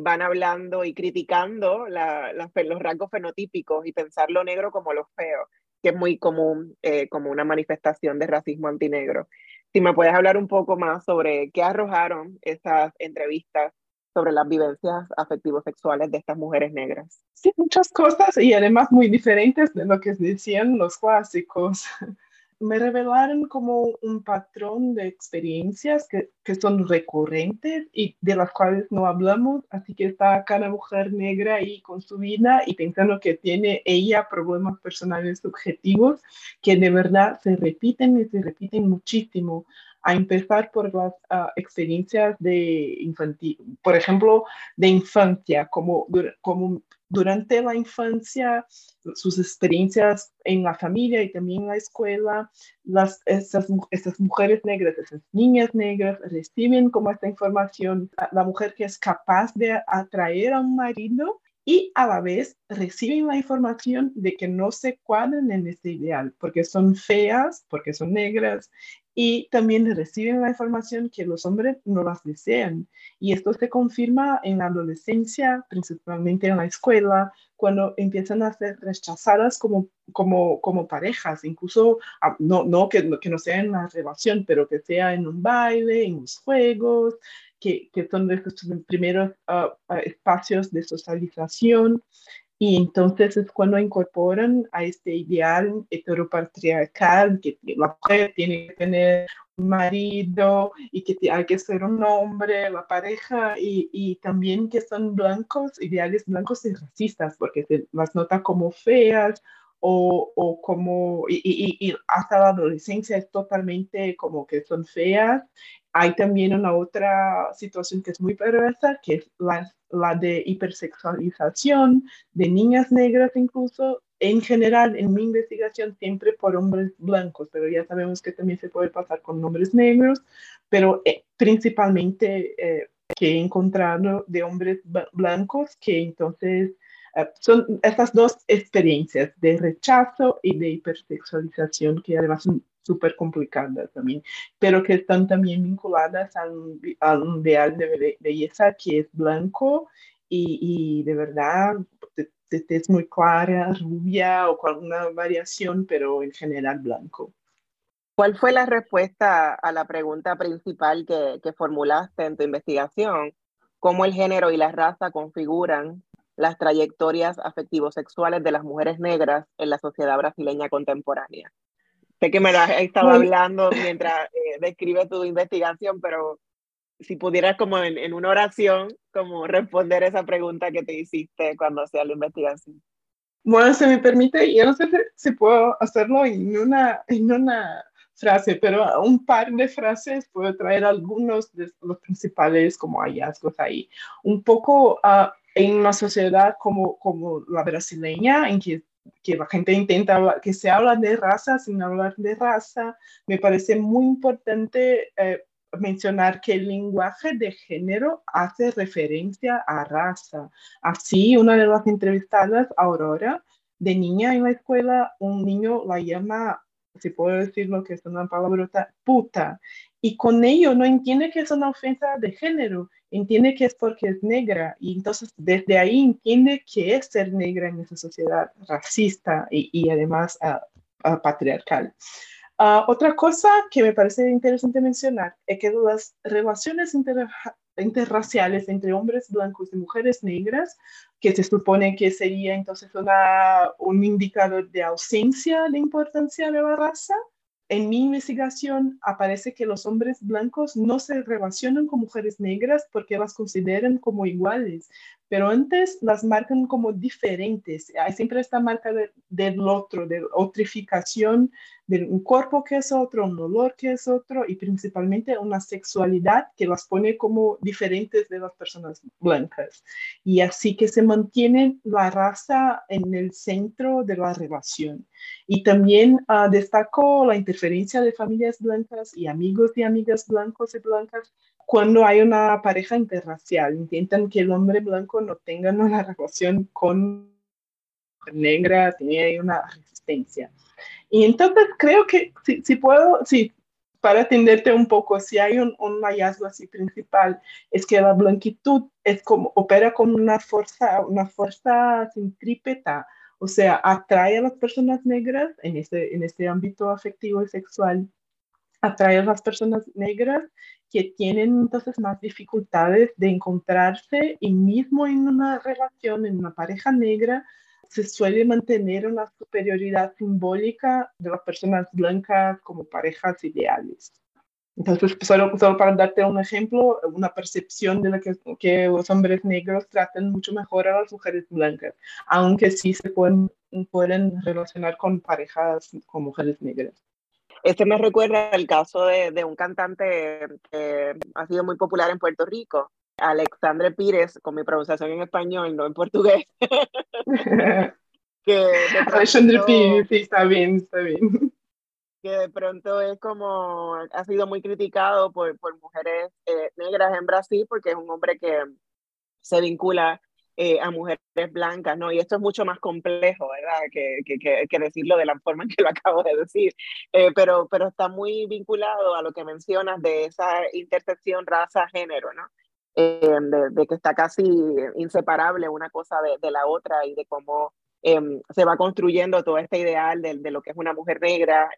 van hablando y criticando los rasgos fenotípicos y pensar lo negro como lo feo que es muy común eh, como una manifestación de racismo antinegro. Si me puedes hablar un poco más sobre qué arrojaron esas entrevistas sobre las vivencias afectivos sexuales de estas mujeres negras. Sí, muchas cosas y además muy diferentes de lo que decían los clásicos. Me revelaron como un patrón de experiencias que, que, son recurrentes y de las cuales no hablamos, así que está cada mujer negra ahí con su vida y pensando que tiene ella problemas personales subjetivos que de verdad se repiten y se repiten muchísimo. A empezar por las uh, experiencias de infantil, por ejemplo, de infancia, como, como durante la infancia, sus experiencias en la familia y también en la escuela, las, estas, estas mujeres negras, esas niñas negras reciben como esta información, la mujer que es capaz de atraer a un marido y a la vez reciben la información de que no se cuadran en este ideal, porque son feas, porque son negras, y también reciben la información que los hombres no las desean. Y esto se confirma en la adolescencia, principalmente en la escuela, cuando empiezan a ser rechazadas como, como, como parejas, incluso ah, no, no que, que no sea en la relación, pero que sea en un baile, en los juegos, que, que son los primeros uh, espacios de socialización. Y entonces es cuando incorporan a este ideal heteropatriarcal que la mujer tiene que tener un marido y que hay que ser un hombre, la pareja, y, y también que son blancos, ideales blancos y racistas, porque se las nota como feas o, o como, y, y, y, hasta la adolescencia es totalmente como que son feas hay también una otra situación que es muy perversa, que es la, la de hipersexualización de niñas negras incluso, en general en mi investigación siempre por hombres blancos, pero ya sabemos que también se puede pasar con hombres negros, pero eh, principalmente eh, que he encontrado de hombres blancos que entonces eh, son estas dos experiencias de rechazo y de hipersexualización que además súper complicadas también, pero que están también vinculadas a un, ideal de belleza que es blanco y, de verdad es muy clara, rubia o con alguna variación, pero en general blanco. ¿Cuál fue la respuesta a la pregunta principal que, que formulaste en tu investigación? ¿Cómo el género y la raza configuran las trayectorias afectivo-sexuales de las mujeres negras en la sociedad brasileña contemporánea? Sé que me la estaba hablando mientras eh, describe tu investigación, pero si pudieras como en, en, una oración, como responder esa pregunta que te hiciste cuando hacía la investigación. Bueno, se me permite, yo no sé si puedo hacerlo en una, en una frase, pero un par de frases puedo traer algunos de los principales como hallazgos ahí. Un poco uh, en una sociedad como, como la brasileña, en que que la gente intenta que se habla de raza sin hablar de raza. Me parece muy importante eh, mencionar que el lenguaje de género hace referencia a raza. Así, una de las entrevistadas, Aurora, de niña en la escuela, un niño la llama, si puedo decirlo que es una palabra puta, y con ello no entiende que es una ofensa de género, entiende que es porque es negra y entonces desde ahí entiende que es ser negra en esa sociedad racista y, y además uh, patriarcal. Uh, otra cosa que me parece interesante mencionar es que las relaciones inter interraciales entre hombres blancos y mujeres negras, que se supone que sería entonces una, un indicador de ausencia de importancia de la raza, en mi investigación aparece que los hombres blancos no se relacionan con mujeres negras porque las consideran como iguales, pero antes las marcan como diferentes. Hay siempre esta marca del otro, de otrificación de un cuerpo que es otro, un olor que es otro y principalmente una sexualidad que las pone como diferentes de las personas blancas. Y así que se mantiene la raza en el centro de la relación. Y también uh, destaco la interferencia de familias blancas y amigos y amigas blancos y blancas cuando hay una pareja interracial. Intentan que el hombre blanco no tenga una relación con negra, tiene una resistencia. Y entonces creo que si, si puedo, si para atenderte un poco, si hay un, un, hallazgo así principal, es que la blanquitud es como, opera como una fuerza, una fuerza centrípeta, o sea, atrae a las personas negras en este, en este ámbito afectivo y sexual, atrae a las personas negras que tienen entonces más dificultades de encontrarse y mismo en una relación, en una pareja negra, se suele mantener una superioridad simbólica de las personas blancas como parejas ideales. Entonces, solo, solo para darte un ejemplo, una percepción de la que, que, los hombres negros tratan mucho mejor a las mujeres blancas, aunque sí se pueden, pueden relacionar con parejas con mujeres negras. Este me recuerda el caso de, de un cantante que ha sido muy popular en Puerto Rico, Alexandre Pires, con mi pronunciación en español, no en portugués. que Alexandre Pires, sí, está bien, está bien. Que de pronto es como, ha sido muy criticado por, por mujeres eh, negras en Brasil, porque es un hombre que se vincula eh, a mujeres blancas, ¿no? Y esto es mucho más complejo, ¿verdad? Que, que, que, decirlo de la forma en que lo acabo de decir, eh, pero, pero está muy vinculado a lo que mencionas de esa intersección raza-género, ¿no? Eh, de, que está casi inseparable una cosa de, de la otra y de cómo em, se va construyendo todo este ideal de, de, lo que es una mujer negra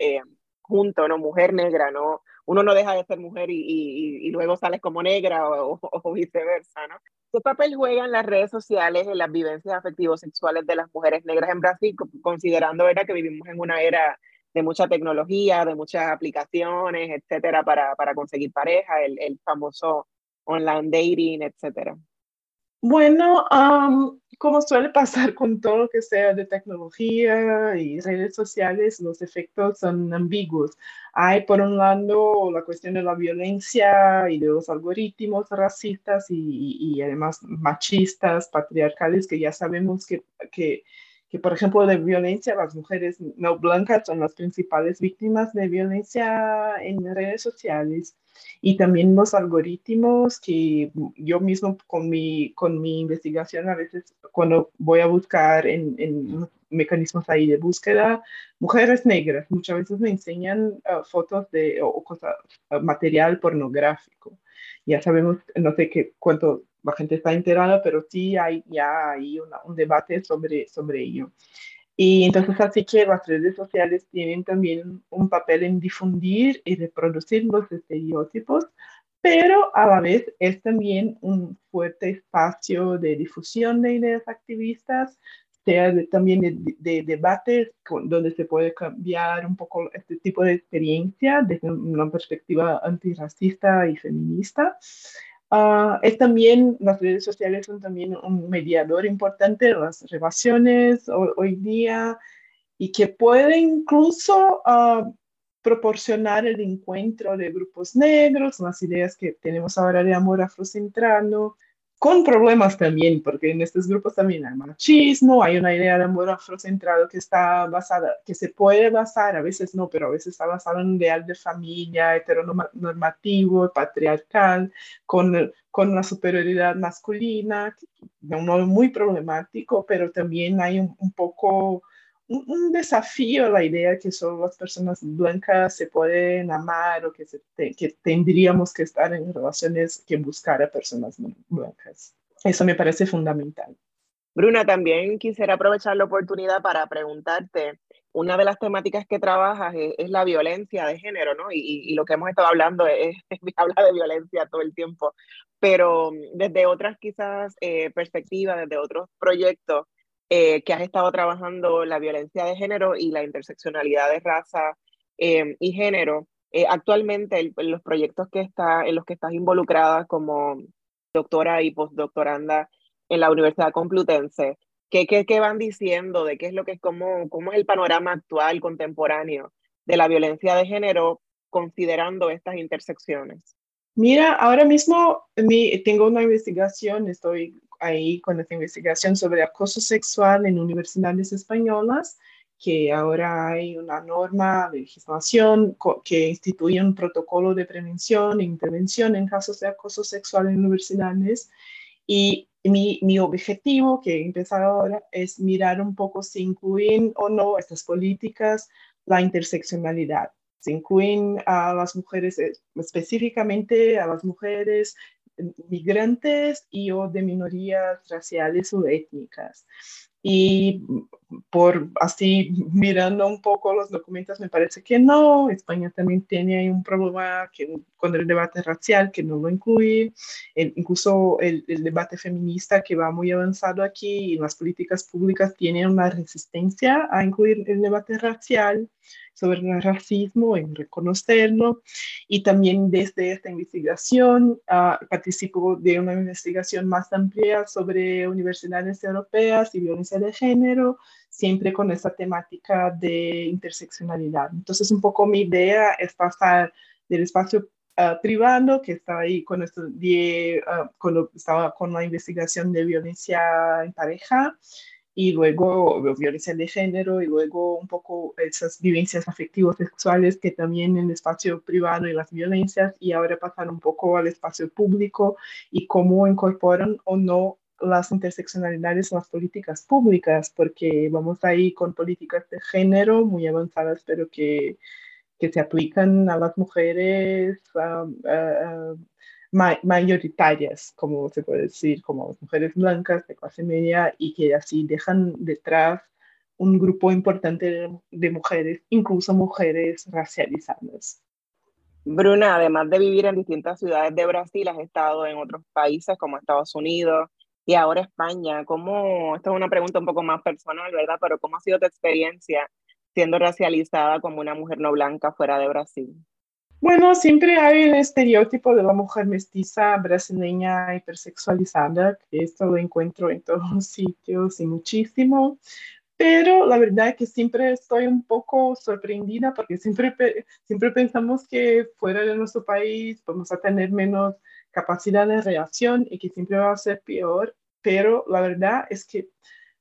junto, ¿no? Mujer negra, ¿no? Uno no deja de ser mujer y, luego sales como negra o, viceversa, ¿no? ¿Qué papel juegan las redes sociales en las vivencias afectivos sexuales de las mujeres negras en Brasil, considerando ¿verdad? que vivimos en una era de mucha tecnología, de muchas aplicaciones, etcétera, para, para conseguir pareja, el, el famoso online dating, etcétera? Bueno, como suele pasar con todo lo que sea de tecnología y redes sociales, los efectos son ambiguos. Hay, por un lado, la cuestión de la violencia y de los algoritmos racistas y, además machistas, patriarcales, que ya sabemos que, que, que, por ejemplo, de violencia, las mujeres no blancas son las principales víctimas de violencia en redes sociales y también los algoritmos que yo mismo con mi, con mi investigación a veces cuando voy a buscar en, en mecanismos ahí de búsqueda, mujeres negras muchas veces me enseñan uh, fotos de o, cosas, uh, material pornográfico. Ya sabemos, no sé qué, cuánto la gente está enterada, pero sí hay ya hay un debate sobre, sobre ello. Y entonces así que las redes sociales tienen también un papel en difundir y reproducir los estereotipos, pero a la vez es también un fuerte espacio de difusión de ideas activistas, sea también de, de, debates donde se puede cambiar un poco este tipo de experiencia desde una perspectiva antirracista y feminista. Uh, es también, las redes sociales son también un mediador importante de las relaciones hoy, día y que puede incluso uh, proporcionar el encuentro de grupos negros, las ideas que tenemos ahora de amor afrocentrano, con problemas también, porque en estos grupos también hay machismo, hay una idea de amor afrocentrado que está basada, que se puede basar, a veces no, pero a veces está basada en un ideal de familia heteronormativo, patriarcal, con, con una superioridad masculina, un modo muy problemático, pero también hay un poco un, desafío la idea que solo las personas blancas se pueden amar o que, se que tendríamos que estar en relaciones que buscar a personas blancas. Eso me parece fundamental. Bruna, también quisiera aprovechar la oportunidad para preguntarte, una de las temáticas que trabajas es, la violencia de género, ¿no? Y, y, lo que hemos estado hablando es, habla de violencia todo el tiempo, pero desde otras quizás eh, perspectivas, desde otros proyectos, eh, que has estado trabajando la violencia de género y la interseccionalidad de raza eh, y género. Eh, actualmente, en los proyectos que está, en los que estás involucrada como doctora y postdoctoranda en la Universidad Complutense, ¿qué, qué, qué van diciendo de qué es lo que es, cómo, cómo es el panorama actual, contemporáneo de la violencia de género, considerando estas intersecciones? Mira, ahora mismo mi, tengo una investigación, estoy ahí con esta investigación sobre acoso sexual en universidades españolas, que ahora hay una norma de legislación que instituye un protocolo de prevención e intervención en casos de acoso sexual en universidades. Y mi, mi objetivo, que he empezado ahora, es mirar un poco si incluyen o no estas políticas la interseccionalidad. Se incluyen a las mujeres, eh, específicamente a las mujeres migrantes y o de minorías raciales o étnicas. Y por así mirando un poco los documentos, me parece que no. España también tiene un problema que, con el debate racial que no lo incluye. incluso el, el, debate feminista que va muy avanzado aquí y las políticas públicas tienen una resistencia a incluir el debate racial sobre el racismo, en reconocerlo. Y también desde esta investigación uh, participo de una investigación más amplia sobre universidades europeas y violencia de género, siempre con esta temática de interseccionalidad. Entonces, un poco mi idea es pasar del espacio privado que estaba ahí cuando, estudié, uh, cuando estaba con la investigación de violencia en pareja y luego violencia de género y luego un poco esas vivencias afectivos sexuales que también en el espacio privado y las violencias y ahora pasan un poco al espacio público y cómo incorporan o no las interseccionalidades en las políticas públicas, porque vamos ahí con políticas de género muy avanzadas, pero que, que se aplican a las mujeres mayoritarias, como se puede decir, como las mujeres blancas de clase media y que así dejan detrás un grupo importante de, mujeres, incluso mujeres racializadas. Bruna, además de vivir en distintas ciudades de Brasil, has estado en otros países como Estados Unidos y ahora España. ¿Cómo, esta es una pregunta un poco más personal, ¿verdad? Pero ¿cómo ha sido tu experiencia siendo racializada como una mujer no blanca fuera de Brasil? Bueno, siempre hay el estereotipo de la mujer mestiza brasileña hipersexualizada, que esto lo encuentro en todos los sitios y muchísimo, pero la verdad es que siempre estoy un poco sorprendida porque siempre, siempre pensamos que fuera de nuestro país vamos a tener menos capacidad de reacción y que siempre va a ser peor, pero la verdad es que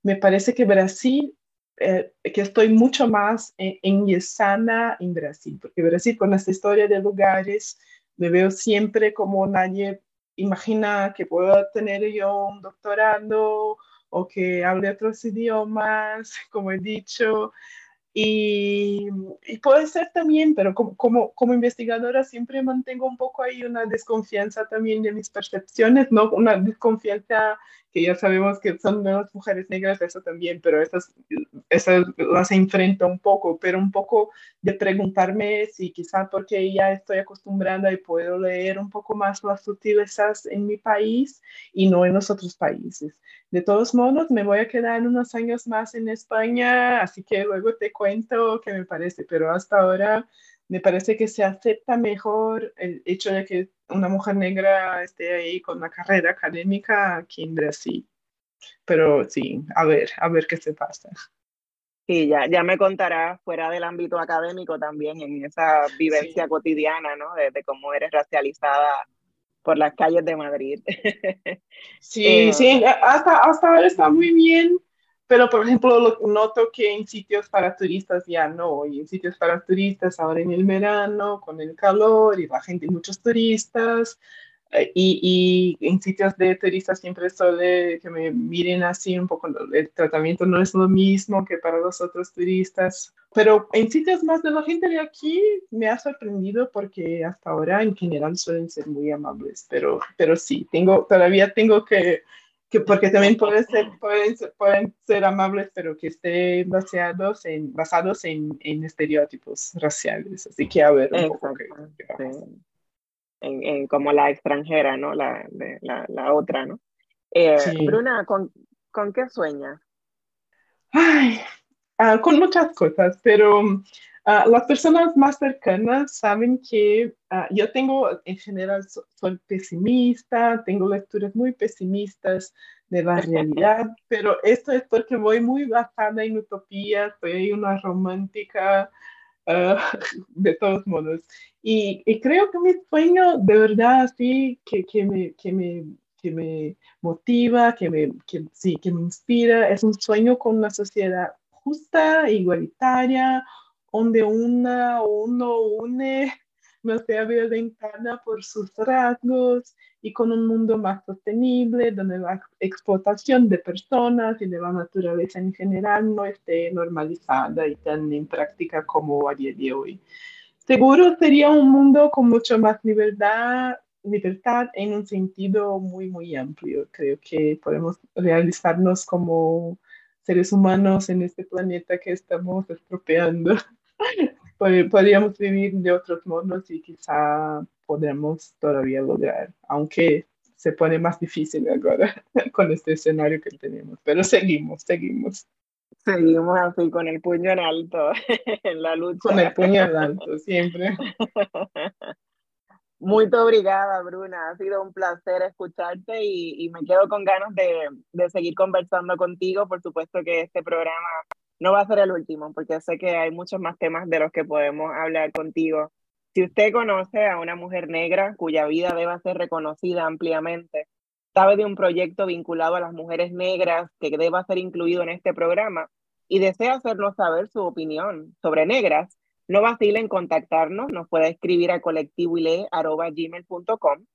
me parece que Brasil eh, que estoy mucho más enyesada en Brasil, porque Brasil con esta historia de lugares me veo siempre como nadie imagina que puedo tener yo un doctorado o que hable otros idiomas, como he dicho, y, puede ser también, pero como, como, como, investigadora siempre mantengo un poco ahí una desconfianza también de mis percepciones, ¿no? Una desconfianza que ya sabemos que son las mujeres negras, eso también, pero esas, esas las enfrento un poco, pero un poco de preguntarme si quizá porque ya estoy acostumbrada y puedo leer un poco más las sutilezas en mi país y no en los otros países. De todos modos, me voy a quedar unos años más en España, así que luego te cuento qué me parece, pero hasta ahora me parece que se acepta mejor el hecho de que una mujer negra esté ahí con una carrera académica aquí en Brasil. Pero sí, a ver, a ver qué se pasa. Sí, ya, ya me contarás fuera del ámbito académico también, en esa vivencia cotidiana, ¿no? De, cómo eres racializada por las calles de Madrid. Sí, eh, sí, hasta, hasta ahora está muy bien pero, por ejemplo, lo, noto que en sitios para turistas ya no, y en sitios para turistas ahora en el verano, con el calor y la gente, muchos turistas, eh, y, y, en sitios de turistas siempre suele que me miren así un poco, el tratamiento no es lo mismo que para los otros turistas, pero en sitios más de la gente de aquí me ha sorprendido porque hasta ahora en general suelen ser muy amables, pero, pero sí, tengo, todavía tengo que que porque también pueden ser, pueden, pueden ser amables, pero que estén basados en, basados en, en estereotipos raciales. Así que a ver un poco en, en, como la extranjera, ¿no? La, la, la otra, ¿no? Eh, Bruna, ¿con, ¿con qué sueñas? Ay, ah, con muchas cosas, pero Ah, las personas más cercanas saben que ah, yo tengo, en general, soy pesimista, tengo lecturas muy pesimistas de la realidad, pero esto es porque voy muy basada en utopía, soy una romántica ah, de todos modos. Y, y, creo que mi sueño, de verdad, sí, que, que, me, que, me, que me motiva, que me, que, sí, que me inspira, es un sueño con una sociedad justa, igualitaria, donde una o uno une no sea violentada por sus rasgos y con un mundo más sostenible, donde la explotación de personas y de la naturaleza en general no esté normalizada y tan en práctica como a día de hoy. Seguro sería un mundo con mucho más libertad, libertad en un sentido muy, muy amplio. Creo que podemos realizarnos como seres humanos en este planeta que estamos estropeando. podríamos vivir de otros modos y quizá podemos todavía lograr, aunque se pone más difícil ahora con este escenario que tenemos, pero seguimos, seguimos. Seguimos así con el puño en alto en la lucha. Con el puño en alto, siempre. Muy obrigada, Bruna. Ha sido un placer escucharte y, y me quedo con ganas de, de, seguir conversando contigo. Por supuesto que este programa no va a ser el último, porque sé que hay muchos más temas de los que podemos hablar contigo. Si usted conoce a una mujer negra cuya vida deba ser reconocida ampliamente, sabe de un proyecto vinculado a las mujeres negras que deba ser incluido en este programa y desea hacernos saber su opinión sobre negras, no vacile en contactarnos, nos puede escribir a colectivoile.gmail.com,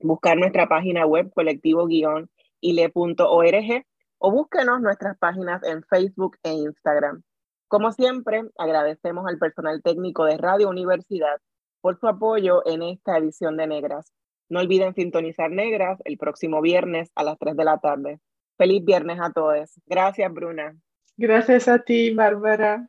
buscar nuestra página web colectivo-ile.org o búsquenos nuestras páginas en Facebook e Instagram. Como siempre, agradecemos al personal técnico de Radio Universidad por su apoyo en esta edición de Negras. No olviden sintonizar Negras el próximo viernes a las 3 de la tarde. Feliz viernes a todos. Gracias, Bruna. Gracias a ti, Bárbara.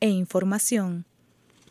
e información.